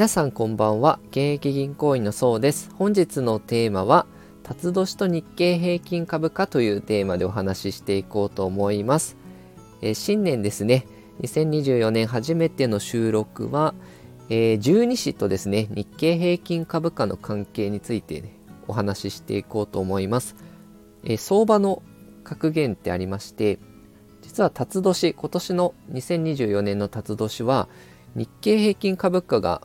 皆さんこんばんは。現役銀行員のそうです。本日のテーマは辰年と日経平均株価というテーマでお話ししていこうと思います、えー、新年ですね。2024年初めての収録は、えー、12市とですね日経平均株価の関係について、ね、お話ししていこうと思います、えー、相場の格言ってありまして実は辰年今年の2024年の辰年は日経平均株価が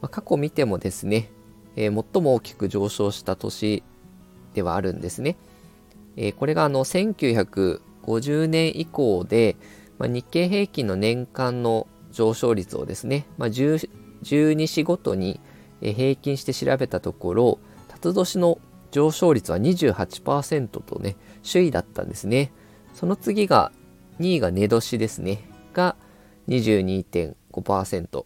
まあ、過去見てもですね、えー、最も大きく上昇した年ではあるんですね。えー、これがあの1950年以降で、まあ、日経平均の年間の上昇率をですね、まあ、12市ごとに平均して調べたところ辰年の上昇率は28%とね首位だったんですねその次が2位が寝年ですねが22.5%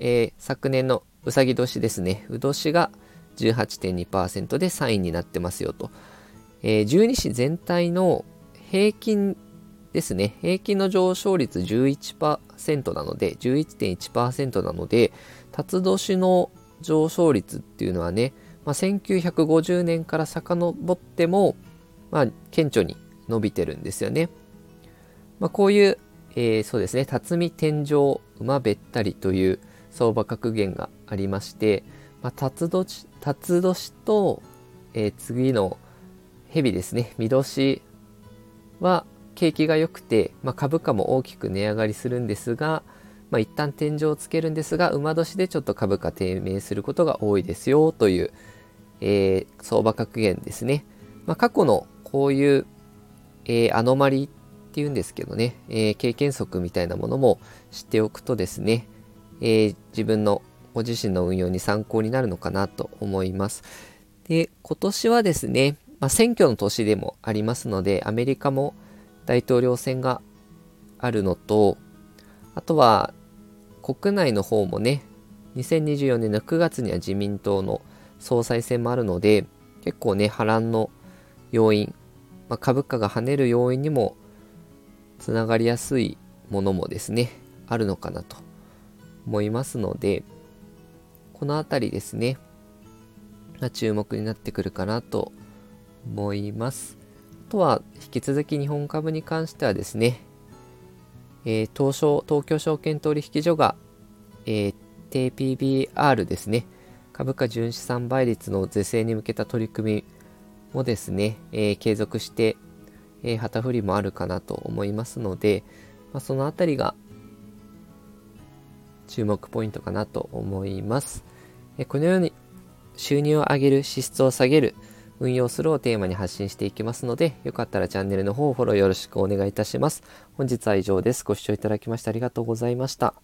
えー、昨年のうさぎ年ですね、う年が18.2%で3位になってますよと。えー、12市全体の平均ですね、平均の上昇率11%なので、11.1%なので、辰年の上昇率っていうのはね、まあ、1950年から遡っても、まあ、顕著に伸びてるんですよね。まあ、こういう、えー、そうですね、辰巳天井馬べったりという、相場格言がありまして、まあ、辰年辰年と、えー、次の蛇ですね。見年は景気が良くて、まあ、株価も大きく値上がりするんですが、まあ、一旦天井をつけるんですが馬年でちょっと株価低迷することが多いですよという、えー、相場格言ですね、まあ、過去のこういう、えー、アノマリっていうんですけどね、えー、経験則みたいなものも知っておくとですね、えー、自分のご自身の運用に参考になるのかなと思います。で、今年はですね、まあ、選挙の年でもありますので、アメリカも大統領選があるのと、あとは国内の方もね、2024年の9月には自民党の総裁選もあるので、結構ね、波乱の要因、まあ、株価が跳ねる要因にもつながりやすいものもですね、あるのかなと思いますので、この辺りですね、ま注目になってくるかなと思います。あとは、引き続き日本株に関してはですね、えー、東証、東京証券取引所が、えー、低 PBR ですね、株価純資産倍率の是正に向けた取り組みもですね、えー、継続して、え、旗振りもあるかなと思いますので、まあ、そのあたりが注目ポイントかなと思います。このように収入を上げる、支出を下げる、運用するをテーマに発信していきますので、よかったらチャンネルの方をフォローよろしくお願いいたします。本日は以上です。ご視聴いただきましてありがとうございました。